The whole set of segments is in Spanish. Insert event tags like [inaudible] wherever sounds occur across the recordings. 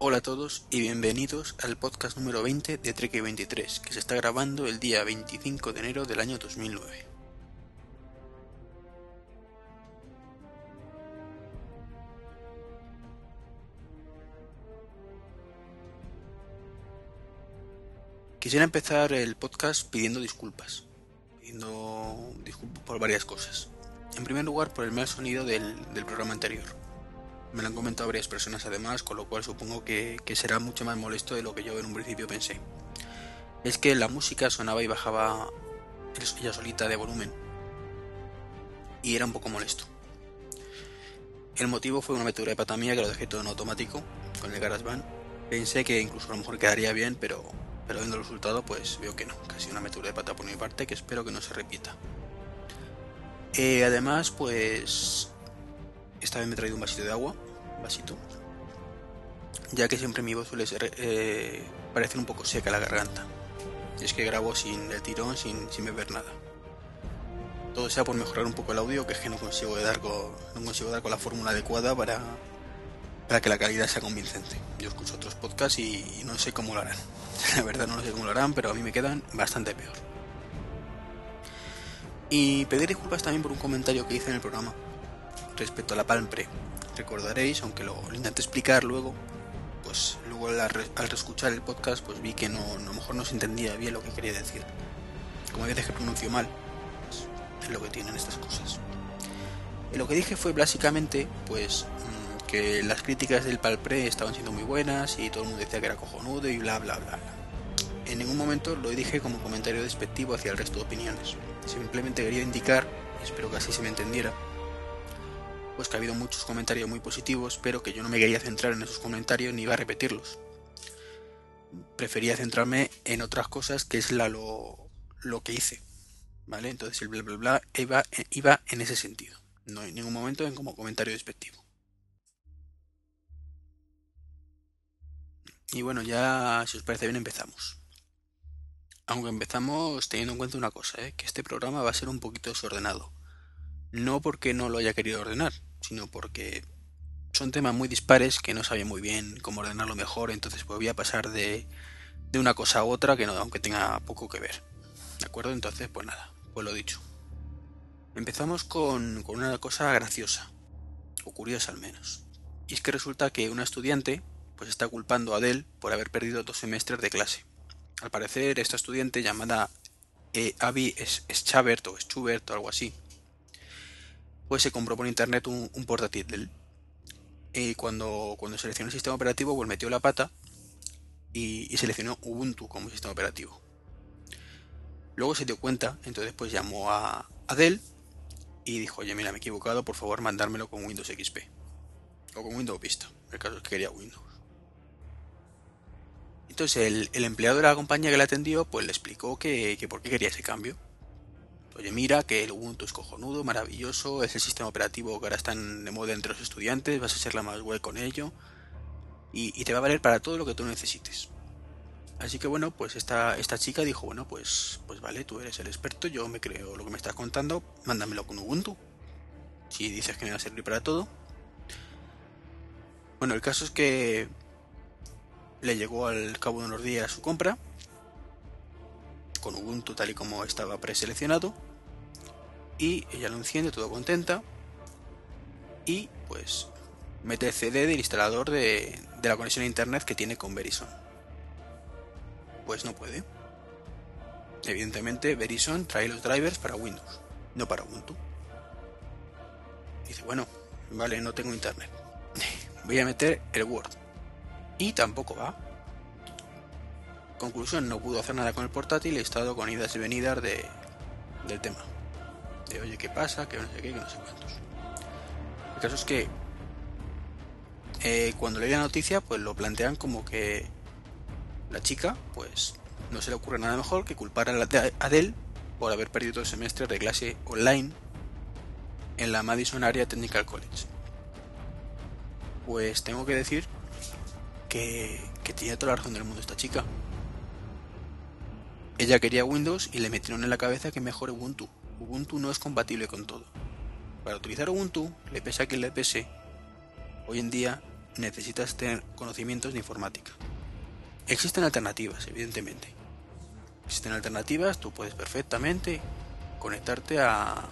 Hola a todos y bienvenidos al podcast número 20 de Trek 23, que se está grabando el día 25 de enero del año 2009. Quisiera empezar el podcast pidiendo disculpas, pidiendo disculpas por varias cosas. En primer lugar, por el mal sonido del, del programa anterior me lo han comentado varias personas además, con lo cual supongo que, será mucho más molesto de lo que yo en un principio pensé. Es que la música sonaba y bajaba ella solita de volumen. Y era un poco molesto. El motivo fue una metedura de pata mía que lo dejé todo en automático, con el GarageBand. Pensé que incluso a lo mejor quedaría bien, pero, pero viendo el resultado pues veo que no. Casi una metedura de pata por mi parte que espero que no se repita. Eh, además pues esta vez me he traído un vasito de agua, vasito, ya que siempre mi voz suele ser, eh, parecer un poco seca la garganta. Es que grabo sin el tirón, sin, sin beber nada. Todo sea por mejorar un poco el audio, que es que no consigo dar con, no consigo dar con la fórmula adecuada para, para que la calidad sea convincente. Yo escucho otros podcasts y, no sé cómo lo harán. [laughs] La verdad no sé cómo lo harán, pero a mí me quedan bastante peor. Y pedir disculpas también por un comentario que hice en el programa respecto a la Palm Pre. Recordaréis, aunque lo, intenté explicar luego, pues luego al, reescuchar el podcast pues vi que no, a lo mejor no se entendía bien lo que quería decir. Como a veces que pronuncio mal, pues, es lo que tienen estas cosas. Y lo que dije fue básicamente pues mm, que las críticas del Palpre estaban siendo muy buenas y todo el mundo decía que era cojonudo y bla bla bla. En ningún momento lo dije como comentario despectivo hacia el resto de opiniones. Simplemente quería indicar, espero que así se me entendiera, pues que ha habido muchos comentarios muy positivos, pero que yo no me quería centrar en esos comentarios ni iba a repetirlos. Prefería centrarme en otras cosas que es lo, lo que hice. ¿Vale? Entonces el bla bla bla iba, iba en ese sentido. No en ningún momento en como comentario despectivo. Y bueno, ya si os parece bien empezamos. Aunque empezamos teniendo en cuenta una cosa, ¿eh? que este programa va a ser un poquito desordenado. No porque no lo haya querido ordenar, sino porque son temas muy dispares que no sabía muy bien cómo ordenarlo mejor, entonces voy a pasar de, de una cosa a otra que no, aunque tenga poco que ver. ¿De acuerdo? Entonces, pues nada, pues lo dicho. Empezamos con, con una cosa graciosa, o curiosa al menos. Y es que resulta que una estudiante pues está culpando a Adele por haber perdido dos semestres de clase. Al parecer, esta estudiante llamada eh, Abby Schabert o Schubert o algo así, pues se compró por internet un, portátil Y cuando, cuando seleccionó el sistema operativo, pues metió la pata y, seleccionó Ubuntu como sistema operativo. Luego se dio cuenta, entonces pues llamó a, Dell y dijo, oye, mira, me he equivocado, por favor mandármelo con Windows XP. O con Windows Vista, el caso es que quería Windows. Entonces el, el, empleado de la compañía que le atendió, pues le explicó que, que por qué quería ese cambio oye, mira que el Ubuntu es cojonudo, maravilloso, es el sistema operativo que ahora está de moda entre los estudiantes, vas a ser la más web con ello y, te va a valer para todo lo que tú necesites. Así que bueno, pues esta, esta chica dijo, bueno, pues, pues vale, tú eres el experto, yo me creo lo que me estás contando, mándamelo con Ubuntu. Si dices que me va a servir para todo. Bueno, el caso es que le llegó al cabo de unos días su compra, con Ubuntu tal y como estaba preseleccionado y ella lo enciende todo contenta y pues mete el CD del instalador de, la conexión a internet que tiene con Verizon. Pues no puede. Evidentemente Verizon trae los drivers para Windows, no para Ubuntu. Dice, bueno, vale, no tengo internet. [laughs] Voy a meter el Word. Y tampoco va. Conclusión, no pudo hacer nada con el portátil y he estado con idas y venidas de, del tema oye, ¿qué pasa? Que no sé qué, que no sé cuántos. El caso es que eh, cuando leí la noticia, pues lo plantean como que la chica, pues no se le ocurre nada mejor que culpar a Adele por haber perdido el semestre de clase online en la Madison Area Technical College. Pues tengo que decir que, que tiene toda la razón del mundo esta chica. Ella quería Windows y le metieron en la cabeza que mejor Ubuntu. Ubuntu no es compatible con todo. Para utilizar Ubuntu, le pese a quien le pese, hoy en día necesitas tener conocimientos de informática. Existen alternativas, evidentemente. Existen alternativas, tú puedes perfectamente conectarte a,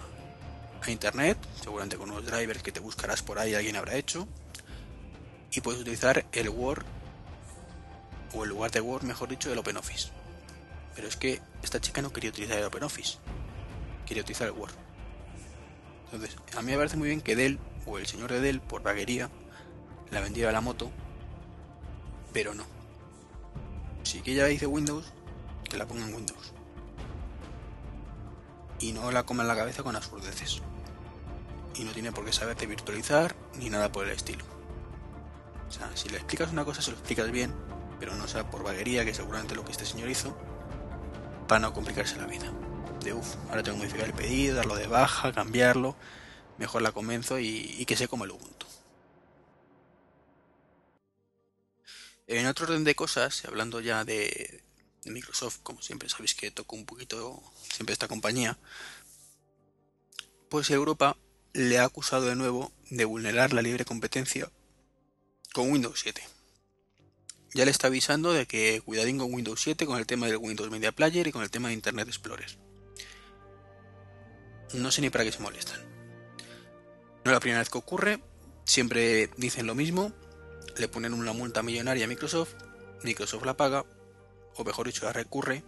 internet, seguramente con unos drivers que te buscarás por ahí, alguien habrá hecho, y puedes utilizar el Word o el lugar de Word, mejor dicho, del OpenOffice. Pero es que esta chica no quería utilizar el OpenOffice, quería utilizar el Word. Entonces, a mí me parece muy bien que Dell o el señor de Dell, por vaguería, la vendiera la moto, pero no. Si que ella dice Windows, que la ponga en Windows. Y no la coma en la cabeza con absurdeces. Y no tiene por qué saberte virtualizar ni nada por el estilo. O sea, si le explicas una cosa, se lo explicas bien, pero no sea por vaguería, que seguramente lo que este señor hizo, para no complicarse la vida. De ahora tengo que modificar el pedido, darlo de baja, cambiarlo, mejor la convenzo y, que sé como el Ubuntu. En otro orden de cosas, hablando ya de, de Microsoft, como siempre sabéis que toco un poquito siempre esta compañía, pues Europa le ha acusado de nuevo de vulnerar la libre competencia con Windows 7. Ya le está avisando de que cuidadín con Windows 7 con el tema del Windows Media Player y con el tema de Internet Explorer. No sé ni para qué se molestan. No es la primera vez que ocurre, siempre dicen lo mismo, le ponen una multa millonaria a Microsoft, Microsoft la paga, o mejor dicho, la recurre,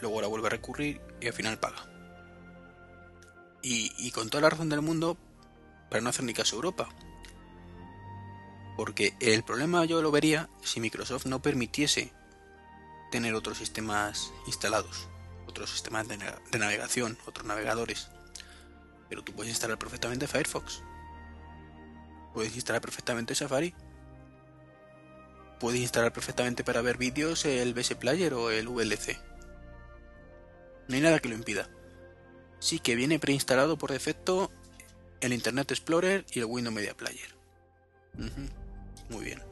luego la vuelve a recurrir y al final paga. Y, con toda la razón del mundo, para no hacer ni caso a Europa, porque el problema yo lo vería si Microsoft no permitiese tener otros sistemas instalados, otros sistemas de, navegación, otros navegadores. Pero tú puedes instalar perfectamente Firefox. Puedes instalar perfectamente Safari. Puedes instalar perfectamente para ver vídeos el BS Player o el VLC. No hay nada que lo impida. Sí que viene preinstalado por defecto el Internet Explorer y el Windows Media Player. Muy bien.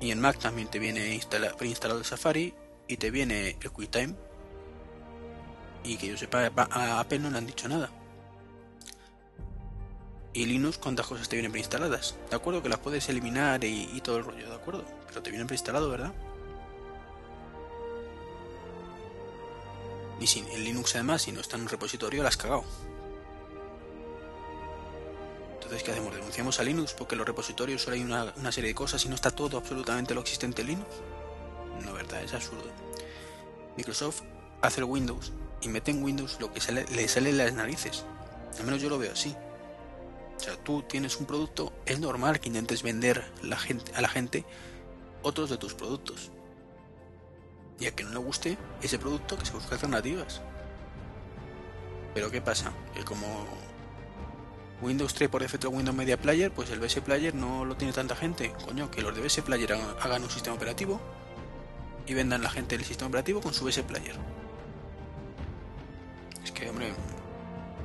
Y en Mac también te viene preinstalado el Safari y te viene el QuickTime. Y que yo sepa, a Apple no le han dicho nada. Y Linux, ¿cuántas cosas te vienen preinstaladas? De acuerdo que las puedes eliminar y, todo el rollo, de acuerdo. Pero te vienen preinstalado, ¿verdad? Y sin el Linux además, si no está en un repositorio, la has cagado. Entonces, ¿qué hacemos? ¿Denunciamos a Linux porque en los repositorios solo hay una, serie de cosas y no está todo absolutamente lo existente en Linux? Es absurdo. Microsoft hace el Windows y mete en Windows lo que le sale las narices. Al menos yo lo veo así. O sea, tú tienes un producto, es normal que intentes vender a la gente otros de tus productos. Y a que no le guste ese producto, que se busque alternativas. Pero ¿qué pasa? Que como Windows 3 por defecto Windows Media Player, pues el BS Player no lo tiene tanta gente. Coño, que los de BS Player hagan un sistema operativo y vendan la gente el sistema operativo con su BS Player. Es que, hombre,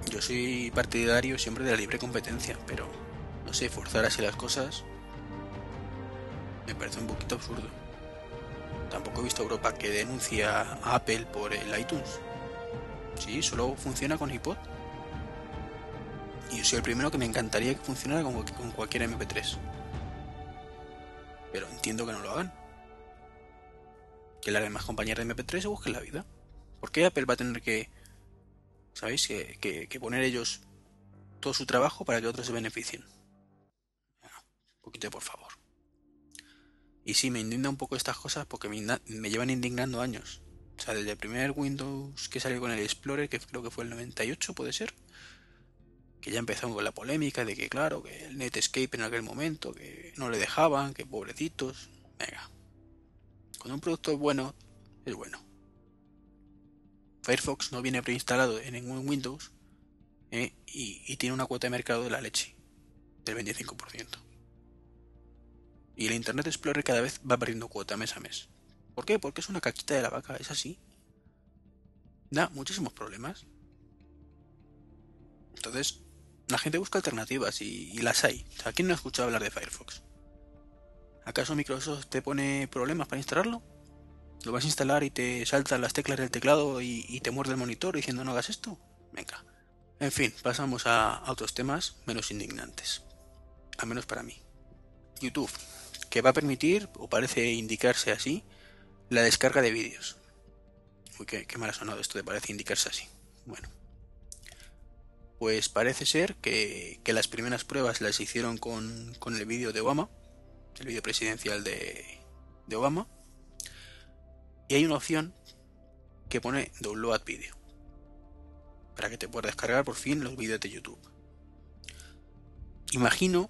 yo soy partidario siempre de la libre competencia, pero no sé, forzar así las cosas me parece un poquito absurdo. Tampoco he visto a Europa que denuncia a Apple por el iTunes. Sí, solo funciona con iPod. Y yo soy el primero que me encantaría que funcionara con, cualquier MP3. Pero entiendo que no lo hagan. Que las demás compañías de MP3 se busquen la vida. ¿Por qué Apple va a tener que, ¿sabéis? Que, que, poner ellos todo su trabajo para que otros se beneficien. Un poquito por favor. Y sí, me indigna un poco estas cosas porque me, me, llevan indignando años. O sea, desde el primer Windows que salió con el Explorer, que creo que fue el 98, puede ser que ya empezó con la polémica de que, claro, que el Netscape en aquel momento, que no le dejaban, que pobrecitos. Venga. Cuando un producto es bueno, es bueno. Firefox no viene preinstalado en ningún Windows ¿eh? y, tiene una cuota de mercado de la leche del 25%. Y el Internet Explorer cada vez va perdiendo cuota mes a mes. ¿Por qué? Porque es una caquita de la vaca, es así. Da muchísimos problemas. Entonces, la gente busca alternativas y, las hay. ¿A quién no ha escuchado hablar de Firefox? ¿Acaso Microsoft te pone problemas para instalarlo? ¿Lo vas a instalar y te saltan las teclas del teclado y, te muerde el monitor diciendo no hagas esto? Venga. En fin, pasamos a, otros temas menos indignantes. al menos para mí. YouTube, que va a permitir, o parece indicarse así, la descarga de vídeos. Uy, qué, mal ha sonado esto de parece indicarse así. Bueno. Pues parece ser que, las primeras pruebas las hicieron con, el vídeo de Obama, el vídeo presidencial de, Obama. Y hay una opción que pone Download Video. Para que te puedas descargar por fin los vídeos de YouTube. Imagino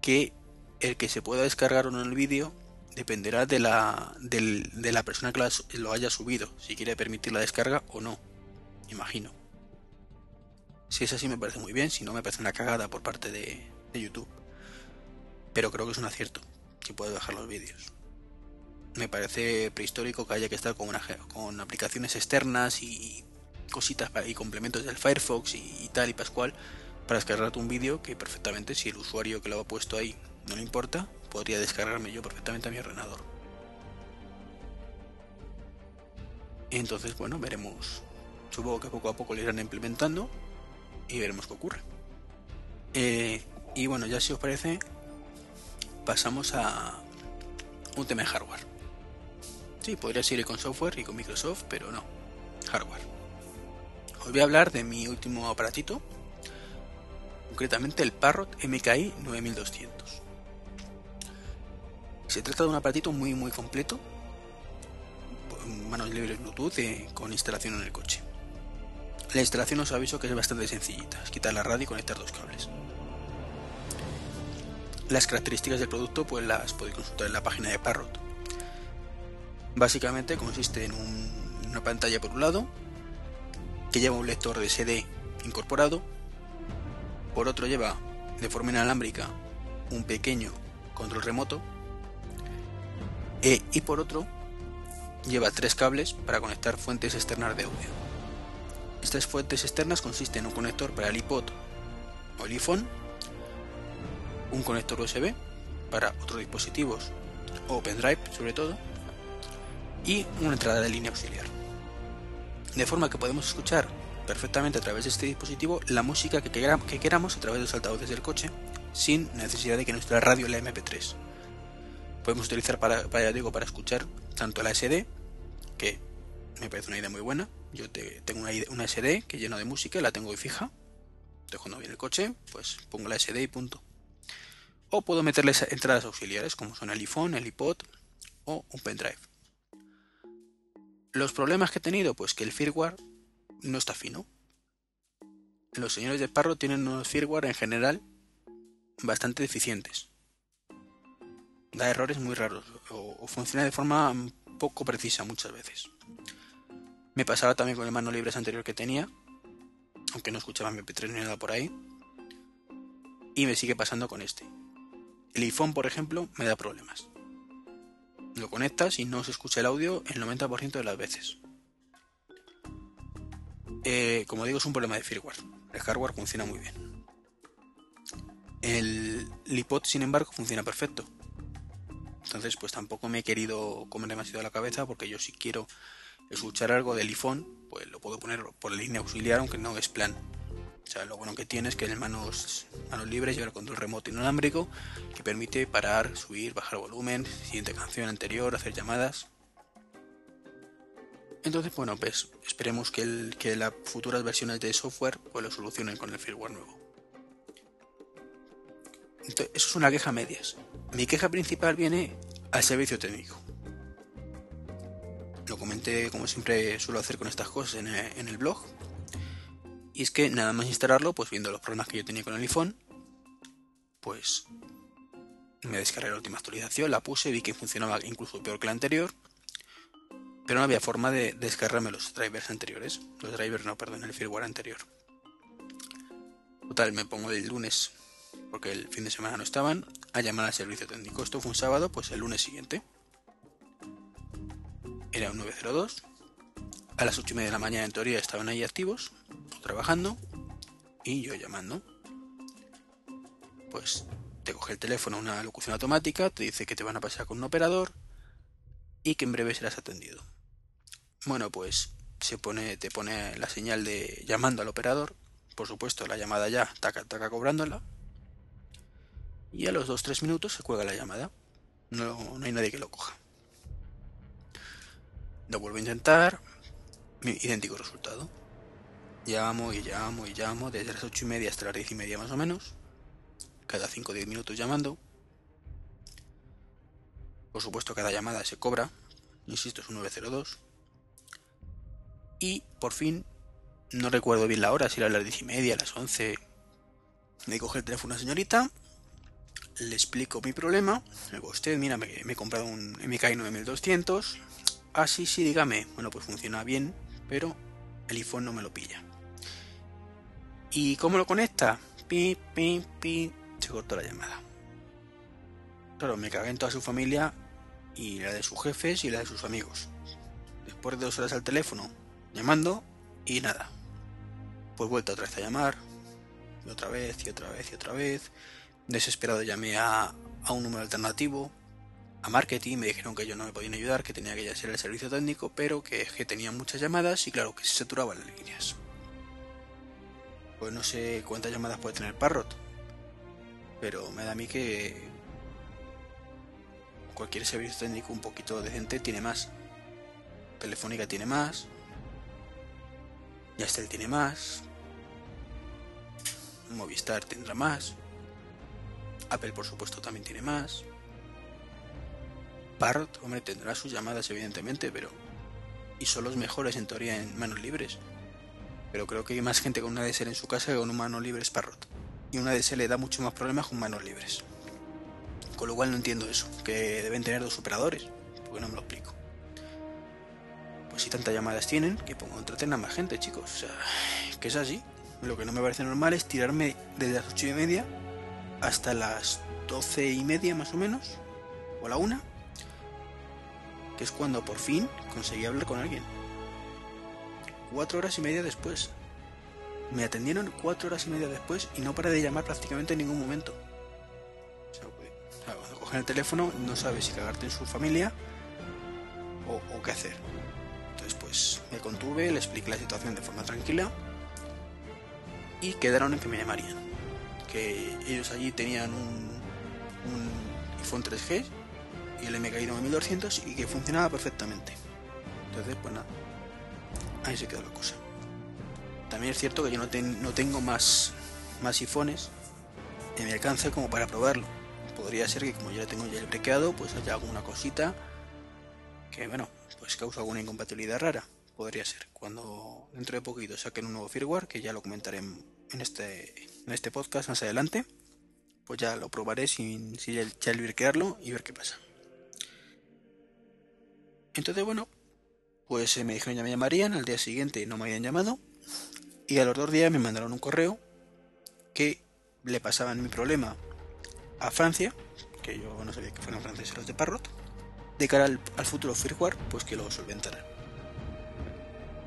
que el que se pueda descargar o no el vídeo dependerá de la, de la persona que lo haya subido, si quiere permitir la descarga o no, imagino. Si es así me parece muy bien, si no me parece una cagada por parte de, YouTube. Pero creo que es un acierto, si puedes bajar los vídeos. Me parece prehistórico que haya que estar con, aplicaciones externas y cositas y complementos del Firefox y, y tal y pascual para descargarte un vídeo que perfectamente si el usuario que lo ha puesto ahí no le importa, podría descargarme yo perfectamente a mi ordenador. Entonces, bueno, veremos. Supongo que poco a poco lo irán implementando y veremos qué ocurre. Eh, y bueno, ya si os parece, pasamos a un tema de hardware. Sí, podría ir con software y con Microsoft, pero no, hardware. Os voy a hablar de mi último aparatito, concretamente el Parrot MKI 9200. Se trata de un aparatito muy muy completo, manos libres Bluetooth eh, con instalación en el coche. La instalación os aviso que es bastante sencillita, es quitar la radio y conectar dos cables. Las características del producto pues las podéis consultar en la página de Parrot. Básicamente consiste en una pantalla por un lado, que lleva un lector de SD incorporado, por otro lleva de forma inalámbrica un pequeño control remoto e, y por otro lleva tres cables para conectar fuentes externas de audio. Estas fuentes externas consisten en un conector para el iPod o el iPhone, un conector USB para otros dispositivos o sobre todo, y una entrada de línea auxiliar. De forma que podemos escuchar perfectamente a través de este dispositivo la música que, queramos a través de los altavoces del coche sin necesidad de que nuestra radio la MP3 podemos utilizar para, para, digo, para escuchar tanto la SD, que me parece una idea muy buena. Yo tengo una, una, SD que lleno de música, la tengo fija. Entonces cuando viene el coche, pues pongo la SD y punto. O puedo meterle entradas auxiliares como son el iPhone, el iPod o un pendrive. Los problemas que he tenido, pues que el firmware no está fino. Los señores de Parro tienen unos firmware en general bastante deficientes da errores muy raros o, funciona de forma poco precisa muchas veces. Me pasaba también con el mano libres anterior que tenía, aunque no escuchaba MP3 ni nada por ahí. Y me sigue pasando con este. El iPhone, por ejemplo, me da problemas. Lo conectas y no se escucha el audio el 90% de las veces. Eh, como digo, es un problema de firmware. El hardware funciona muy bien. El iPod, sin embargo, funciona perfecto. Entonces, pues tampoco me he querido comer demasiado la cabeza porque yo si quiero escuchar algo del iPhone, pues lo puedo poner por la línea auxiliar, aunque no es plan. Lo bueno que tiene es que en manos, manos libres lleva el control remoto inalámbrico que permite parar, subir, bajar volumen, siguiente canción anterior, hacer llamadas. Entonces, bueno, pues esperemos que, que las futuras versiones de software pues lo solucionen con el firmware nuevo. Eso es una queja a medias. Mi queja principal viene al servicio técnico. Lo comenté como siempre suelo hacer con estas cosas en el, blog. Y es que nada más instalarlo, pues viendo los problemas que yo tenía con el iPhone, pues me descargué la última actualización, la puse, vi que funcionaba incluso peor que la anterior, pero no había forma de descargarme los drivers anteriores. Los drivers no, perdón, el firmware anterior. Total, me pongo el lunes porque el fin de semana no estaban, a llamar al servicio técnico. Esto fue un sábado, pues el lunes siguiente. Era un 902. A las 8 y media de la mañana en teoría estaban ahí activos, trabajando, y yo llamando. Pues te coge el teléfono una locución automática, te dice que te van a pasar con un operador y que en breve serás atendido. Bueno, pues se pone, te pone la señal de llamando al operador, por supuesto la llamada ya, taca, taca cobrándola, Y a los 2-3 minutos se cuelga la llamada. No, no hay nadie que lo coja. Lo vuelvo a intentar. Idéntico resultado. Llamo y llamo y llamo desde las 8 y media hasta las 10 y media más o menos. Cada 5 o 10 minutos llamando. Por supuesto, cada llamada se cobra. Insisto, es un 902. Y por fin, no recuerdo bien la hora, si era las 10 y media, las 11. Me coge el teléfono a una señorita. Le explico mi problema. Le digo, usted, mira, me, he comprado un MKI 9200. Ah, sí, sí, dígame. Bueno, pues funciona bien, pero el iPhone no me lo pilla. ¿Y cómo lo conecta? Pi, pi, pi. Se cortó la llamada. Claro, me cagué en toda su familia y la de sus jefes y la de sus amigos. Después de dos horas al teléfono, llamando y nada. Pues vuelta otra vez a llamar, y otra vez, y otra vez, y otra vez. Desesperado llamé a, a un número alternativo, a marketing, me dijeron que ellos no me podían ayudar, que tenía que ya ser el servicio técnico, pero que, que tenía muchas llamadas y claro, que se saturaban las líneas. Pues no sé cuántas llamadas puede tener Parrot, pero me da a mí que cualquier servicio técnico un poquito decente tiene más. Telefónica tiene más. Yastel tiene más. Movistar tendrá más. Apple por supuesto también tiene más. Parrot, hombre, tendrá sus llamadas evidentemente, pero... Y son los mejores en teoría en manos libres. Pero creo que hay más gente con una DSL en su casa que con un mano libre es Parrot. Y una DSL le da mucho más problemas con manos libres. Con lo cual no entiendo eso, que deben tener dos operadores, porque no me lo explico. Pues si tantas llamadas tienen, que pongo entretener a más gente, chicos. O sea, que es así. Lo que no me parece normal es tirarme desde las ocho y media hasta las doce y media más o menos, o la una, es cuando por fin conseguí hablar con alguien. Cuatro horas y media después. Me atendieron cuatro horas y media después y no paré de llamar prácticamente en ningún momento en el teléfono no sabe si cagarte en su familia o, qué hacer. Entonces pues me contuve, le expliqué la situación de forma tranquila y quedaron en que me llamarían. Que ellos allí tenían un iPhone 3G y el MKI 1200 y que funcionaba perfectamente. Entonces pues nada, ahí se quedó la cosa. También es cierto que yo no, no tengo más, más iPhones en mi alcance como para probarlo podría ser que como ya tengo ya el brequeado, pues haya alguna cosita que, bueno, pues causa alguna incompatibilidad rara. Podría ser. Cuando dentro de poquito saquen un nuevo firmware, que ya lo comentaré en este, en este podcast más adelante, pues ya lo probaré sin, sin el brequearlo y ver qué pasa. Entonces, bueno, pues me dijeron ya me llamarían, al día siguiente no me habían llamado, y a los dos días me mandaron un correo que le pasaban mi problema a Francia, que yo no sabía que fueran franceses los de Parrot, de cara al, futuro firmware, pues que lo solventarán.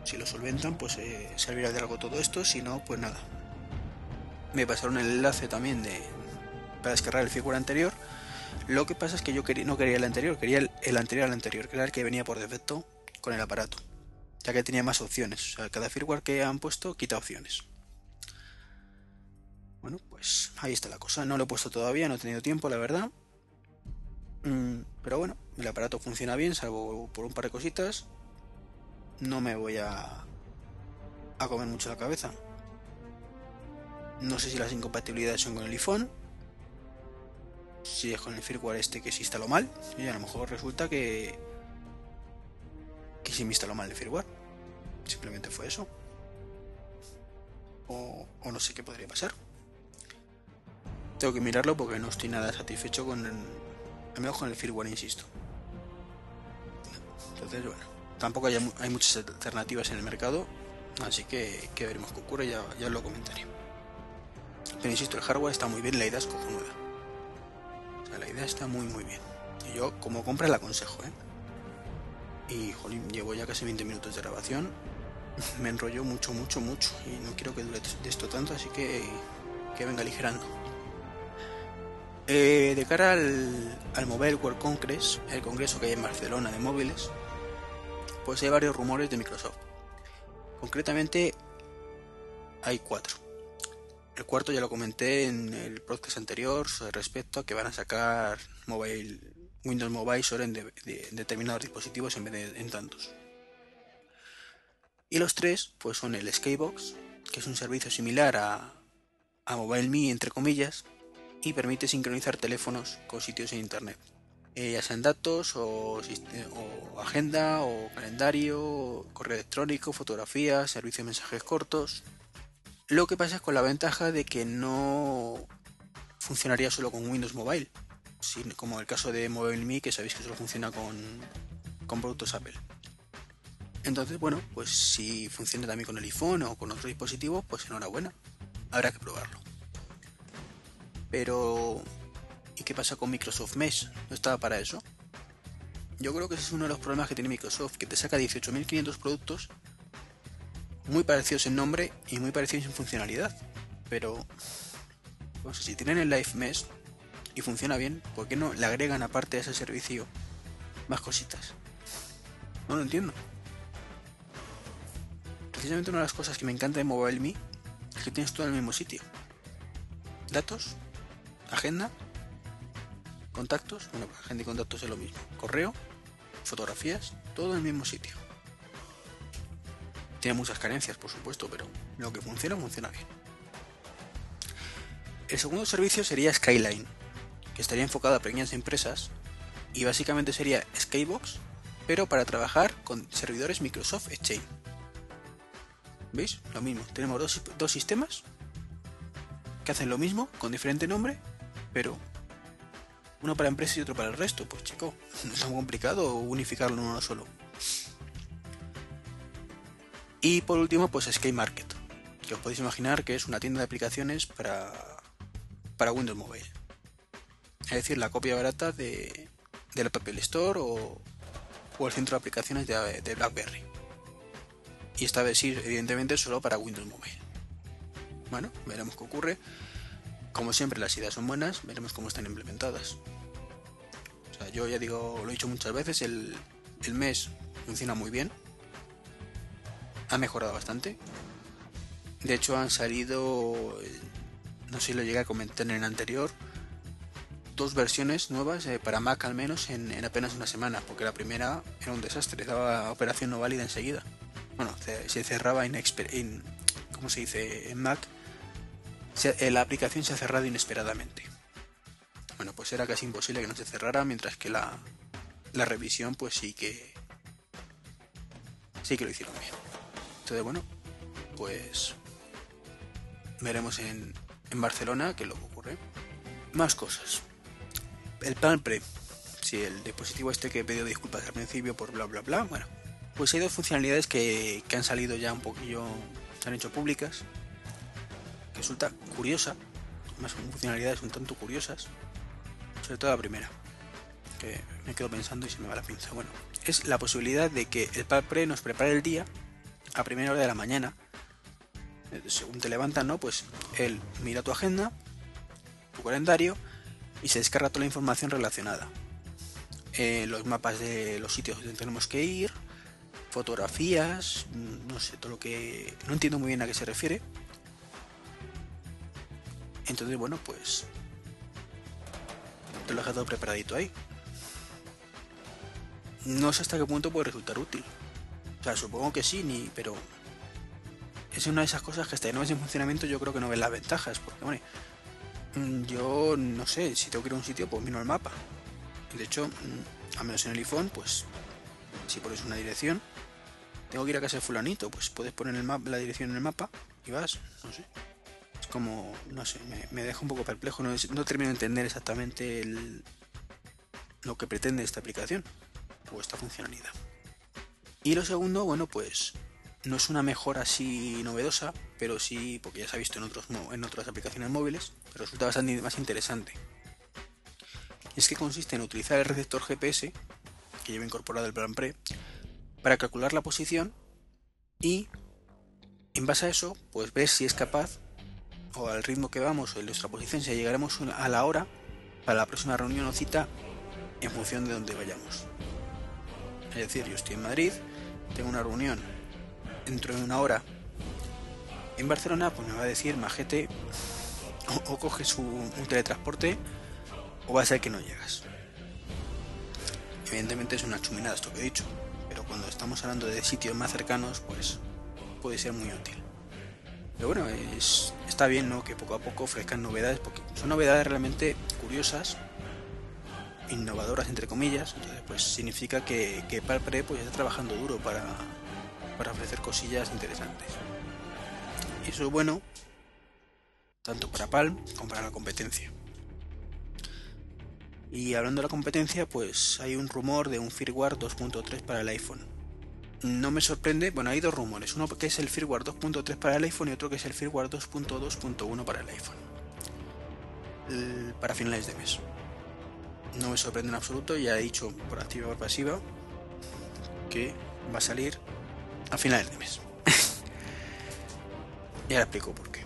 Si lo solventan, pues eh, servirá de algo todo esto, si no, pues nada. Me pasaron el enlace también de para descargar el firmware anterior. Lo que pasa es que yo quería, no quería el anterior, quería el, anterior al anterior, que era el que venía por defecto con el aparato, ya que tenía más opciones. O sea, cada firmware que han puesto quita opciones. Bueno, pues ahí está la cosa. No lo he puesto todavía, no he tenido tiempo, la verdad. Mm, pero bueno, el aparato funciona bien, salvo por un par de cositas. No me voy a, a comer mucho la cabeza. No sé si las incompatibilidades son con el iPhone. Si es con el firmware este que se instaló mal. Y a lo mejor resulta que. que se me instaló mal el firmware. Simplemente fue eso. O, o no sé qué podría pasar. Tengo que mirarlo porque no estoy nada satisfecho con el, al con el firmware, insisto. Entonces, bueno, tampoco hay, hay, muchas alternativas en el mercado, así que, que veremos qué ocurre, ya, ya lo comentaré. Pero insisto, el hardware está muy bien, la idea es cojonuda. O sea, la idea está muy muy bien. Y yo como compra la aconsejo, ¿eh? Y, jolín, llevo ya casi 20 minutos de grabación. [laughs] Me enrollo mucho, mucho, mucho. Y no quiero que dure esto tanto, así que que venga aligerando. Eh, de cara al, al, Mobile World Congress, el congreso que hay en Barcelona de móviles, pues hay varios rumores de Microsoft. Concretamente hay cuatro. El cuarto ya lo comenté en el podcast anterior respecto a que van a sacar Windows Mobile solo en determinados dispositivos en vez de en tantos. Y los tres pues son el Skybox, que es un servicio similar a, a MobileMe entre comillas y permite sincronizar teléfonos con sitios en internet. Eh, ya sean datos o, o, agenda o calendario, correo electrónico, fotografías, servicio de mensajes cortos. Lo que pasa es con la ventaja de que no funcionaría solo con Windows Mobile, como el caso de MobileMe que sabéis que solo funciona con, con productos Apple. Entonces, bueno, pues si funciona también con el iPhone o con otro dispositivo, pues enhorabuena. Habrá que probarlo. Pero, ¿y qué pasa con Microsoft Mesh? ¿No estaba para eso? Yo creo que ese es uno de los problemas que tiene Microsoft, que te saca 18.500 productos muy parecidos en nombre y muy parecidos en funcionalidad. Pero, pues, si tienen el Live Mesh y funciona bien, ¿por qué no le agregan aparte a ese servicio más cositas? No lo entiendo precisamente una de las cosas que me encanta de MobileMe es que tienes todo en el mismo sitio. Datos, agenda, contactos, bueno, agenda y contactos es lo mismo. Correo, fotografías, todo en el mismo sitio. Tiene muchas carencias, por supuesto, pero lo que funciona, funciona bien. El segundo servicio sería Skyline, que estaría enfocado a pequeñas empresas y básicamente sería Skybox, pero para trabajar con servidores Microsoft Exchange. ¿Veis? Lo mismo. Tenemos dos, dos sistemas que hacen lo mismo, con diferente nombre, pero uno para empresa y otro para el resto. Pues chico, [laughs] no es tan complicado unificarlo en uno solo. Y por último, pues Sky Market, que os podéis imaginar que es una tienda de aplicaciones para, para Windows Mobile. Es decir, la copia barata de, de la Apple Store o, o el centro de aplicaciones de, BlackBerry y esta vez sí, evidentemente solo para Windows Mobile. Bueno, veremos qué ocurre. Como siempre las ideas son buenas, veremos cómo están implementadas. Yo ya digo, lo he dicho muchas veces, el, el mes funciona muy bien. Ha mejorado bastante. De hecho han salido, eh, no sé si lo llegué a comentar en el anterior, dos versiones nuevas eh, para Mac al menos en, en, apenas una semana, porque la primera era un desastre, daba operación no válida enseguida bueno, se cerraba en, ¿cómo se dice? En Mac, eh, la aplicación se ha cerrado inesperadamente. Bueno, pues era casi imposible que no se cerrara, mientras que la, la revisión, pues sí que sí que lo hicieron bien. Entonces, bueno, pues veremos en, en Barcelona qué lo que ocurre. Más cosas. El plan pre. Si el dispositivo este que he pedido disculpas al principio por bla bla bla, bueno, pues hay dos funcionalidades que, han salido ya un poquillo, se han hecho públicas, que resulta curiosa, más funcionalidades un tanto curiosas, sobre todo la primera, que me quedo pensando y se me va la pinza. Bueno, es la posibilidad de que el Pre nos prepare el día a primera hora de la mañana. Eh, según te levantas, ¿no? Pues él mira tu agenda, tu calendario y se descarga toda la información relacionada. Eh, los mapas de los sitios donde tenemos que ir, fotografías, no sé, todo lo que... No entiendo muy bien a qué se refiere. Entonces, bueno, pues... Te lo he dejado preparadito ahí. No sé hasta qué punto puede resultar útil. Sea, supongo que sí, ni, pero... Es una de esas cosas que hasta que no ves en funcionamiento yo creo que no ves las ventajas. Porque, bueno, mm, yo no sé, si tengo que ir a un sitio, pues miro el mapa. De hecho, mm, al menos en el iPhone, pues si pones una dirección, tengo que ir a casa de fulanito, pues puedes poner la dirección en el mapa y vas, no sé. Es como, no sé, me, deja un poco perplejo, no, no termino de entender exactamente lo que pretende esta aplicación o esta funcionalidad. Y lo segundo, bueno, pues no es una mejora así novedosa, pero sí, porque ya se ha visto en, otras aplicaciones móviles, resulta bastante más interesante. Es que consiste en utilizar el receptor GPS que lleva incorporado el plan pre para calcular la posición y en base a eso pues ver si es capaz o al ritmo que vamos o en nuestra posición si llegaremos a la hora para la próxima reunión o cita en función de donde vayamos. Es decir, yo estoy en Madrid, tengo una reunión dentro de una hora En Barcelona, pues me va a decir, majete, o, o coges un, teletransporte o va a ser que no llegas. Evidentemente es una chuminada esto que he dicho, pero cuando estamos hablando de sitios más cercanos, pues puede ser muy útil. Pero bueno, es, está bien ¿no? que poco a poco ofrezcan novedades, porque son novedades realmente curiosas, innovadoras entre comillas, entonces pues significa que, que Palpre pues está trabajando duro para, para ofrecer cosillas interesantes. Y eso es bueno tanto para Palm como para la competencia. Y hablando de la competencia, pues hay un rumor de un firmware 2.3 para el iPhone. No me sorprende, bueno, hay dos rumores, uno que es el firmware 2.3 para el iPhone y otro que es el firmware 2.2.1 para el iPhone. para finales de mes. No me sorprende en absoluto, ya he dicho por activa o por pasiva que va a salir a finales de mes. [laughs] y ahora explico por qué.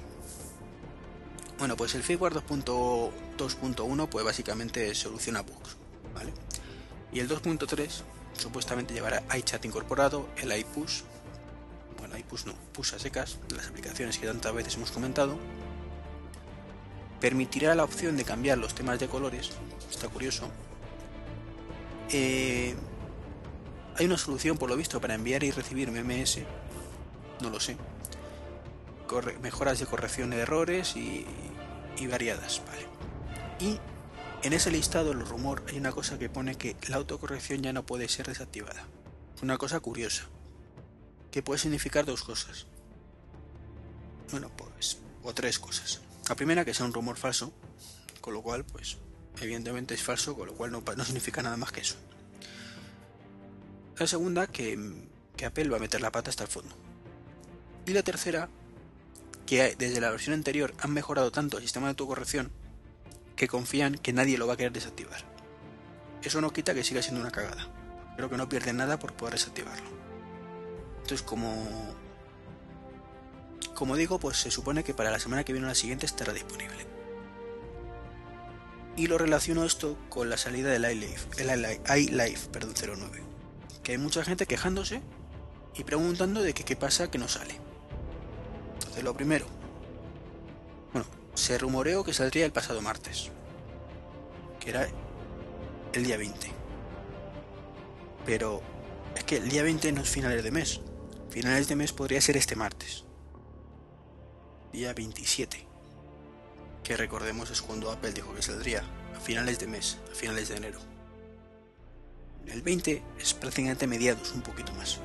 Bueno, pues el firmware 2.2.1 pues básicamente soluciona bugs, ¿vale? Y el 2.3 supuestamente llevará iChat incorporado, el iPush, bueno, iPush no, push a secas, las aplicaciones que tantas veces hemos comentado, permitirá la opción de cambiar los temas de colores, está curioso. Eh, hay una solución por lo visto para enviar y recibir MMS, no lo sé, mejoras de corrección de errores y, variadas, ¿vale? Y en ese listado, el rumor, hay una cosa que pone que la autocorrección ya no puede ser desactivada. Una cosa curiosa, que puede significar dos cosas. Bueno, pues, o tres cosas. La primera, que sea un rumor falso, con lo cual, pues, evidentemente es falso, con lo cual no, significa nada más que eso. La segunda, que, que Apple va a meter la pata hasta el fondo. Y la tercera, que desde la versión anterior han mejorado tanto el sistema de autocorrección que confían que nadie lo va a querer desactivar. Eso no quita que siga siendo una cagada, pero que no pierden nada por poder desactivarlo. Entonces, como como digo, pues se supone que para la semana que viene o la siguiente estará disponible. Y lo relaciono esto con la salida del iLife, el iLife, perdón, 09. Que hay mucha gente quejándose y preguntando de qué pasa que no sale lo primero. Bueno, se rumoreó que saldría el pasado martes, que era el día 20. Pero es que el día 20 no es finales de mes. Finales de mes podría ser este martes. Día 27. Que recordemos es cuando Apple dijo que saldría a finales de mes, a finales de enero. El 20 es prácticamente mediados, un poquito más.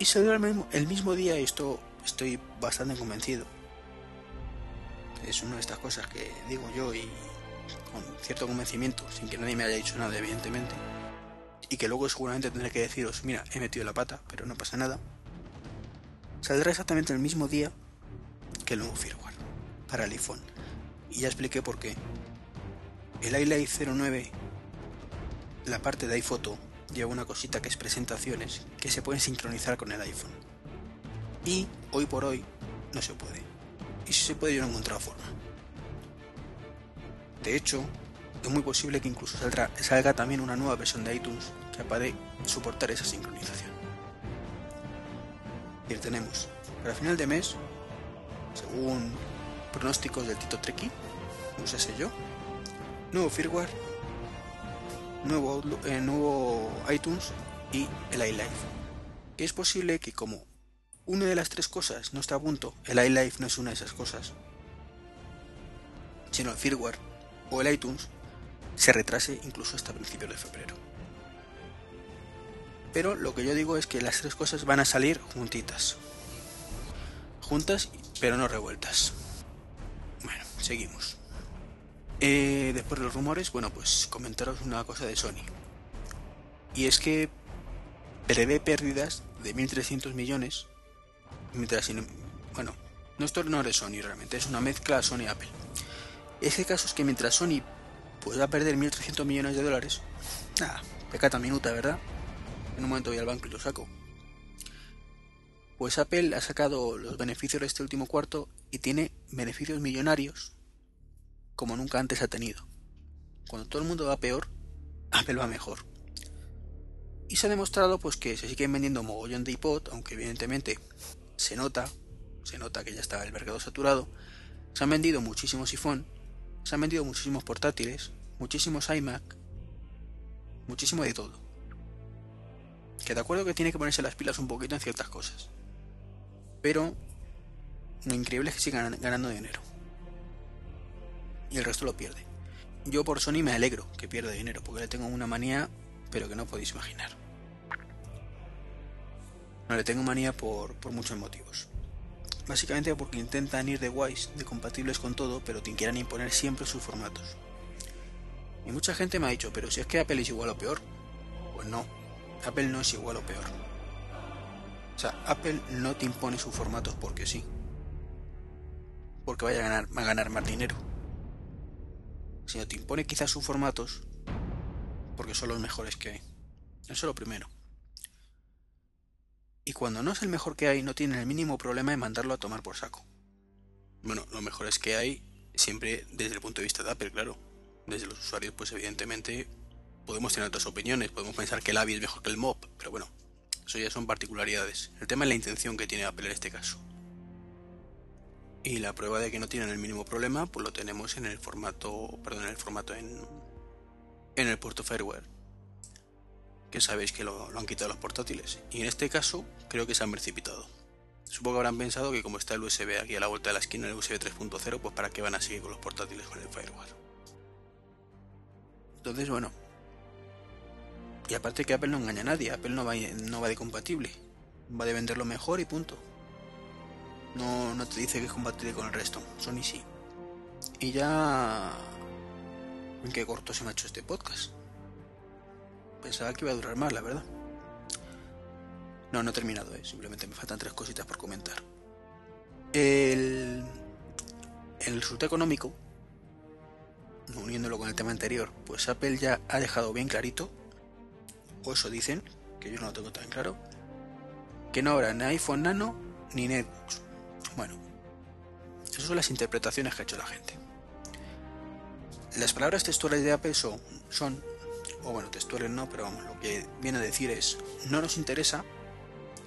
Y salió el mismo, el mismo día, esto estoy bastante convencido. Es una de estas cosas que digo yo y con cierto convencimiento, sin que nadie me haya dicho nada, evidentemente. Y que luego seguramente tendré que deciros, mira, he metido la pata, pero no pasa nada. Saldrá exactamente el mismo día que el nuevo firmware para el iPhone. Y ya expliqué por qué. El iLight 09, la parte de iPhoto, lleva una cosita que es presentaciones que se pueden sincronizar con el iPhone y hoy por hoy no se puede. Y si se puede yo no he encontrado forma. De hecho, es muy posible que incluso salga también una nueva versión de iTunes capaz de soportar esa sincronización. Y tenemos para final de mes, según pronósticos del Tito Treki, no sé yo, nuevo firmware, nuevo, eh, nuevo iTunes y el iLife. Es posible que como una de las tres cosas no está a punto, el iLife no es una de esas cosas, sino el firmware o el iTunes se retrase incluso hasta principios de febrero. Pero lo que yo digo es que las tres cosas van a salir juntitas. Juntas, pero no revueltas. Bueno, seguimos. Eh, después de los rumores, bueno, pues comentaros una cosa de Sony. Y es que prevé pérdidas de 1.300 millones mientras bueno, no esto no es Sony realmente, es una mezcla Sony-Apple. Ese caso es que mientras Sony pueda perder 1.300 millones de dólares, nada, pecata minuta, ¿verdad? En un momento voy al banco y lo saco. Pues Apple ha sacado los beneficios de este último cuarto y tiene beneficios millonarios como nunca antes ha tenido. Cuando todo el mundo va peor, Apple va mejor. Y se ha demostrado pues que se siguen vendiendo mogollón de iPod, aunque evidentemente se nota se nota que ya está el mercado saturado, se han vendido muchísimos iPhone, se han vendido muchísimos portátiles, muchísimos iMac, muchísimo de todo. Que de acuerdo que tiene que ponerse las pilas un poquito en ciertas cosas. Pero lo increíble es que sigan ganando dinero. Y el resto lo pierde. Yo por Sony me alegro que pierda dinero, porque le tengo una manía, pero que no podéis imaginar. No le tengo manía por, por muchos motivos. Básicamente porque intentan ir de guays, de compatibles con todo, pero te quieran imponer siempre sus formatos. Y mucha gente me ha dicho, pero si es que Apple es igual o peor. Pues no, Apple no es igual o peor. O sea, Apple no te impone sus formatos porque sí. Porque vaya a ganar, a ganar más dinero. Sino te impone quizás sus formatos porque son los mejores que hay. Eso es lo primero. Y cuando no es el mejor que hay, no tienen el mínimo problema de mandarlo a tomar por saco. Bueno, lo mejor es que hay siempre desde el punto de vista de Apple, claro. Desde los usuarios, pues evidentemente podemos tener otras opiniones, podemos pensar que el AVI es mejor que el MOP, pero bueno, eso ya son particularidades. El tema es la intención que tiene Apple en este caso. Y la prueba de que no tienen el mínimo problema, pues lo tenemos en el formato, perdón, en el formato en, en el puerto Fireware. Que sabéis que lo, han quitado los portátiles. Y en este caso, creo que se han precipitado. Supongo que habrán pensado que como está el USB aquí a la vuelta de la esquina, el USB 3.0, pues para qué van a seguir con los portátiles con el Fireware. Entonces, bueno, y aparte que Apple no engaña a nadie, Apple no va, no va de compatible. Va de venderlo mejor y punto. No, no te dice que es compatible con el resto. Sony sí. Y ya... ¿En qué corto se me ha hecho este podcast? Pensaba que iba a durar más, la verdad. No, no he terminado, ¿eh? simplemente me faltan tres cositas por comentar. El, el resultado económico, uniéndolo con el tema anterior, pues Apple ya ha dejado bien clarito o eso dicen, que yo no lo tengo tan claro, que no habrá ni iPhone Nano ni Netbooks. Bueno, esas son las interpretaciones que ha hecho la gente. Las palabras textuales de Apple son, son o bueno, textuales no, pero vamos, lo que viene a decir es, no nos interesa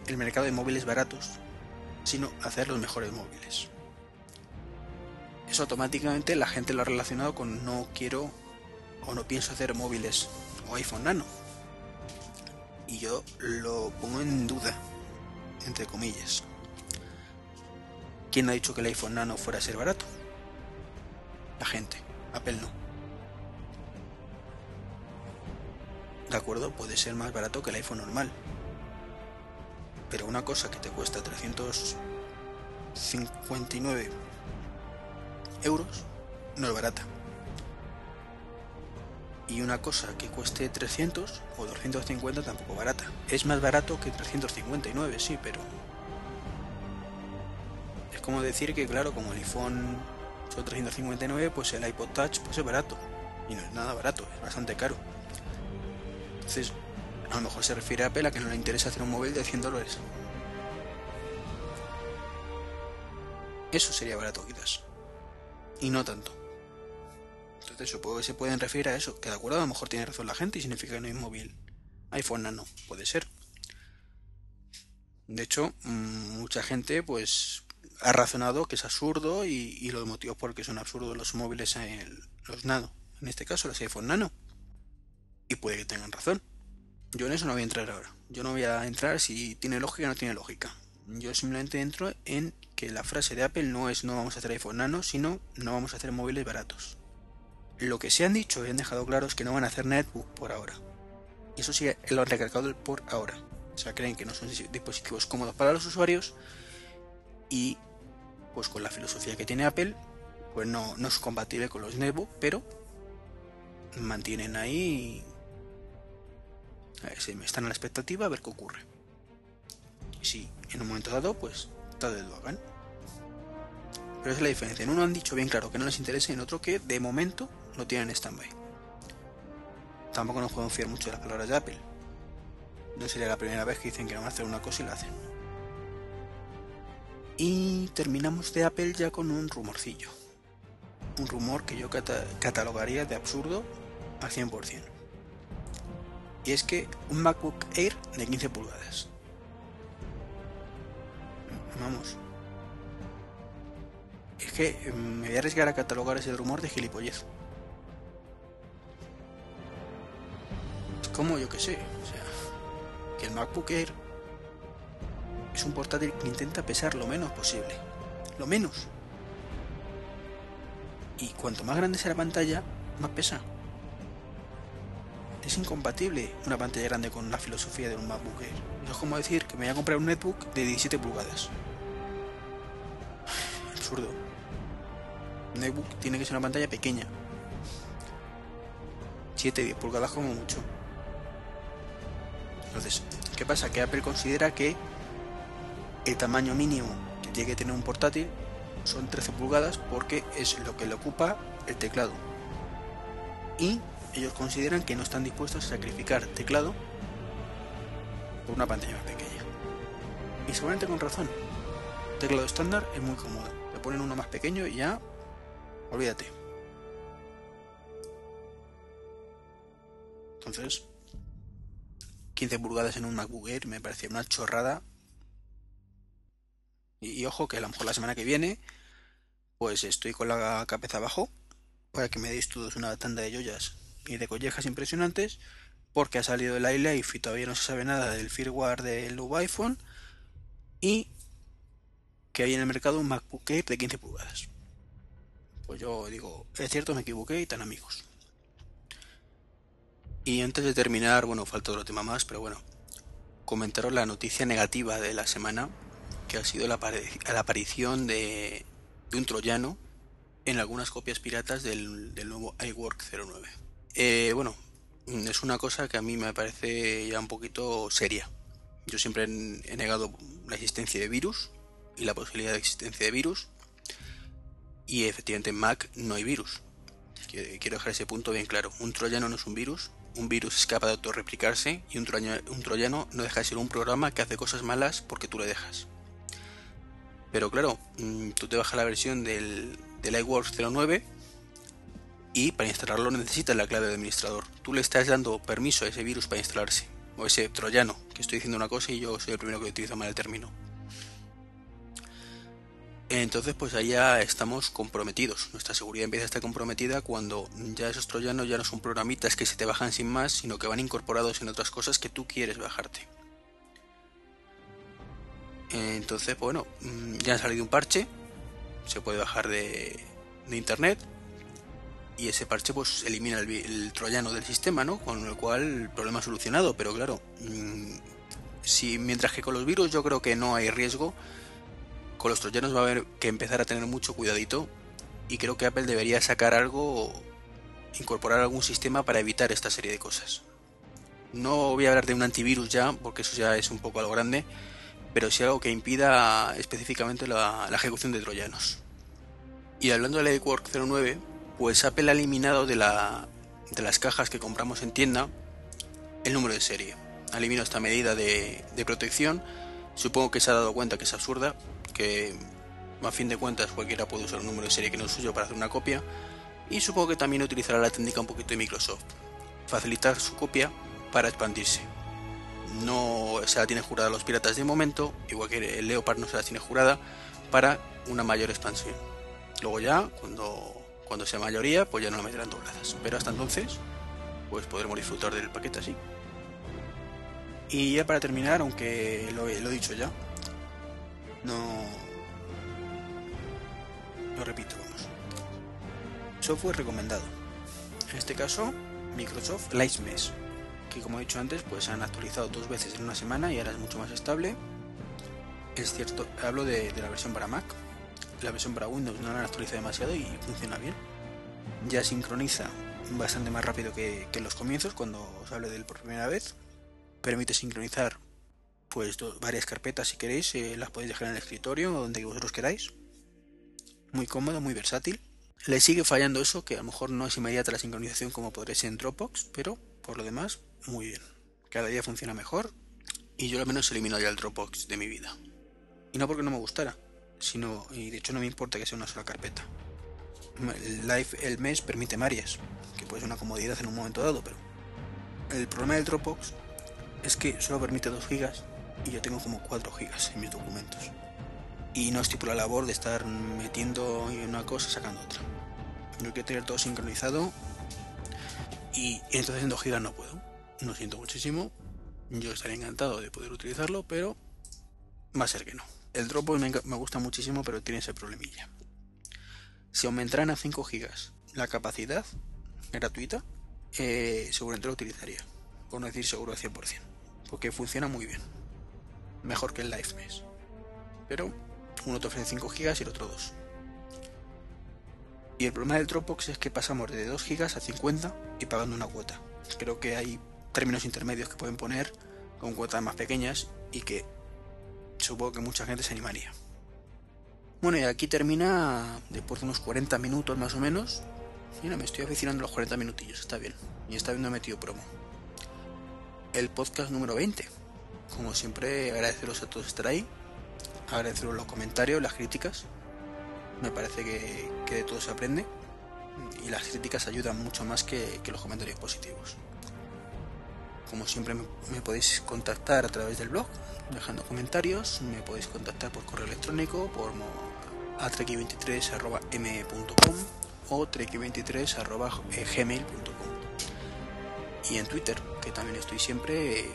el mercado de móviles baratos, sino hacer los mejores móviles. Eso automáticamente la gente lo ha relacionado con no quiero o no pienso hacer móviles o iPhone Nano, y yo lo pongo en duda, entre comillas. ¿Quién ha dicho que el iPhone Nano fuera a ser barato? La gente, Apple no. De acuerdo, puede ser más barato que el iPhone normal. Pero una cosa que te cuesta 359 euros no es barata y una cosa que cueste 300 o 250 tampoco barata. Es más barato que 359, sí, pero... Es como decir que, claro, como el iPhone son 359, pues el iPod Touch pues es barato. Y no es nada barato, es bastante caro. Entonces, a lo mejor se refiere a Apple a que no le interesa hacer un móvil de 100 dólares. Eso sería barato quizás. Y no tanto. Se pueden referir a eso, que de acuerdo a lo mejor tiene razón la gente y significa que no hay móvil iPhone Nano, puede ser. De hecho, mm, mucha gente pues ha razonado que es absurdo y, los motivos por los que son absurdos los móviles, en los Nano, en este caso los iPhone Nano. Y puede que tengan razón. Yo en eso no voy a entrar ahora. Yo no voy a entrar si tiene lógica o no tiene lógica. Yo simplemente entro en que la frase de Apple no es no vamos a hacer iPhone Nano, sino no vamos a hacer móviles baratos. Lo que se han dicho y han dejado claro es que no van a hacer netbook por ahora. Y eso sí lo han recalcado por ahora. O sea, creen que no son dispositivos cómodos para los usuarios y pues con la filosofía que tiene Apple, pues no, es compatible con los netbook, pero mantienen ahí a ver, si están a la expectativa a ver qué ocurre. Si en un momento dado, pues tal vez lo hagan. Pero esa es la diferencia. En uno han dicho bien claro que no les interesa y en otro que de momento lo tienen en stand-by. Tampoco nos podemos fiar mucho de las palabras de Apple. No sería la primera vez que dicen que van a hacer una cosa y la hacen. Y terminamos de Apple ya con un rumorcillo. Un rumor que yo catalogaría de absurdo al 100%. Y es que un MacBook Air de 15 pulgadas. Vamos. es que mm, me voy a arriesgar a catalogar ese rumor de gilipollez. Como yo que sé, o sea, que el MacBook Air es un portátil que intenta pesar lo menos posible. Lo menos. Y cuanto más grande sea la pantalla, más pesa. Es incompatible una pantalla grande con la filosofía de un MacBook Air. es como decir que me voy a comprar un netbook de 17 pulgadas. Absurdo. Un netbook tiene que ser una pantalla pequeña. 7, 10 pulgadas como mucho. Entonces, ¿qué pasa? Que Apple considera que el tamaño mínimo que tiene que tener un portátil son 13 pulgadas porque es lo que le ocupa el teclado. Y ellos consideran que no están dispuestos a sacrificar teclado por una pantalla más pequeña. Y seguramente con razón. teclado estándar es muy cómodo. Le ponen uno más pequeño y ya, olvídate. Entonces, 15 pulgadas en un MacBook Air me parecía una chorrada. Y, ojo que a lo mejor la semana que viene, pues estoy con la cabeza abajo para que me deis todos una tanda de joyas y de collejas impresionantes porque ha salido el iLife y todavía no se sabe nada del firmware del nuevo iPhone y que hay en el mercado un MacBook Air de 15 pulgadas. Pues yo digo, es cierto, me equivoqué y tan amigos. Y antes de terminar, bueno, falta otro tema más, pero bueno, comentaros la noticia negativa de la semana, que ha sido la, aparición de, un troyano en algunas copias piratas del, del nuevo iWork 09. Eh, bueno, es una cosa que a mí me parece ya un poquito seria. Yo siempre he negado la existencia de virus y la posibilidad de existencia de virus. Y efectivamente en Mac no hay virus. Quiero dejar ese punto bien claro. Un troyano no es un virus. Un virus es capaz de autorreplicarse y un troyano, un no deja de ser un programa que hace cosas malas porque tú le dejas. Pero claro, mm, tú te bajas la versión del, del iWorks 09 y para instalarlo necesitas la clave de administrador. Tú le estás dando permiso a ese virus para instalarse, o ese troyano, que estoy diciendo una cosa y yo soy el primero que utiliza mal el término. Entonces, pues ya estamos comprometidos. Nuestra seguridad empieza a estar comprometida cuando ya esos troyanos ya no son programitas que se te bajan sin más, sino que van incorporados en otras cosas que tú quieres bajarte. Entonces, bueno, mm, ya ha salido un parche, se puede bajar de, de internet y ese parche pues elimina el, troyano del sistema, ¿no? Con el cual el problema solucionado, pero claro, mm, si mientras que con los virus yo creo que no hay riesgo, con los troyanos va a haber que empezar a tener mucho cuidadito y creo que Apple debería sacar algo, incorporar algún sistema para evitar esta serie de cosas. No voy a hablar de un antivirus ya, porque eso ya es un poco algo grande, pero sí algo que impida específicamente la, ejecución de troyanos. Y hablando de la iWork 09, pues Apple ha eliminado de, la, de las cajas que compramos en tienda el número de serie. Ha eliminado esta medida de, protección. Supongo que se ha dado cuenta que es absurda, que a fin de cuentas cualquiera puede usar un número de serie que no es suyo para hacer una copia. Y supongo que también utilizará la técnica un poquito de Microsoft. Facilitar su copia para expandirse. No se la tiene jurada los piratas de momento, igual que el Leopard no se la tiene jurada, para una mayor expansión. Luego ya, cuando cuando sea mayoría, pues ya no lo meterán dobladas. Pero hasta entonces, pues podremos disfrutar del paquete así. Y ya para terminar, aunque lo, he dicho ya, no. Lo repito, vamos. Software recomendado. En este caso, Microsoft Lightmesh, que como he dicho antes, pues han actualizado dos veces en una semana y ahora es mucho más estable. Es cierto, hablo de la versión para Mac, la versión para Windows no la han actualizado demasiado y funciona bien. Ya sincroniza bastante más rápido que, en los comienzos cuando os hable de él por primera vez. Permite sincronizar pues varias carpetas si queréis, eh, las podéis dejar en el escritorio o donde vosotros queráis. Muy cómodo, muy versátil. Le sigue fallando eso, que a lo mejor no es inmediata la sincronización como podría ser en Dropbox, pero por lo demás, muy bien. Cada día funciona mejor y yo al menos elimino ya el Dropbox de mi vida. Y no porque no me gustara, sino, y de hecho no me importa que sea una sola carpeta. El Live el mes permite varias, que puede ser una comodidad en un momento dado, pero el problema del Dropbox es que solo permite 2 gigas y yo tengo como 4 gigas en mis documentos. y no estoy por la labor de estar metiendo una cosa sacando otra. Yo quiero tener todo sincronizado y entonces en 2 GB no puedo. Lo siento muchísimo. Yo estaría encantado de poder utilizarlo, pero va a ser que no. El Dropbox me, gusta muchísimo, pero tiene ese problemilla. Si aumentaran a 5 GB la capacidad gratuita, eh, seguramente lo utilizaría. Por no decir seguro al 100%. Porque funciona muy bien. Mejor que el LiveMesh. Pero uno te ofrece 5 GB y el otro 2. Y el problema del Dropbox es que pasamos de 2 GB a 50 y pagando una cuota. Creo que hay términos intermedios que pueden poner con cuotas más pequeñas y que supongo que mucha gente se animaría. Bueno, y aquí termina, después de unos 40 minutos más o menos. Mira, me estoy aficionando los 40 minutillos, está bien. Y está viendo metido promo. El podcast número 20. Como siempre, agradeceros a todos estar ahí. Agradeceros los comentarios, las críticas me parece que, de todo se aprende y las críticas ayudan mucho más que, los comentarios positivos. Como siempre me, podéis contactar a través del blog, dejando comentarios, me podéis contactar por correo electrónico, por a 23com o treki23.gmail.com y en Twitter, también estoy siempre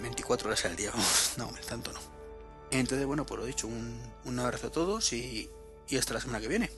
24 eh, horas al día, [laughs] no, tanto no. Entonces, bueno, por lo dicho, un, un abrazo a todos y, y hasta la semana que viene.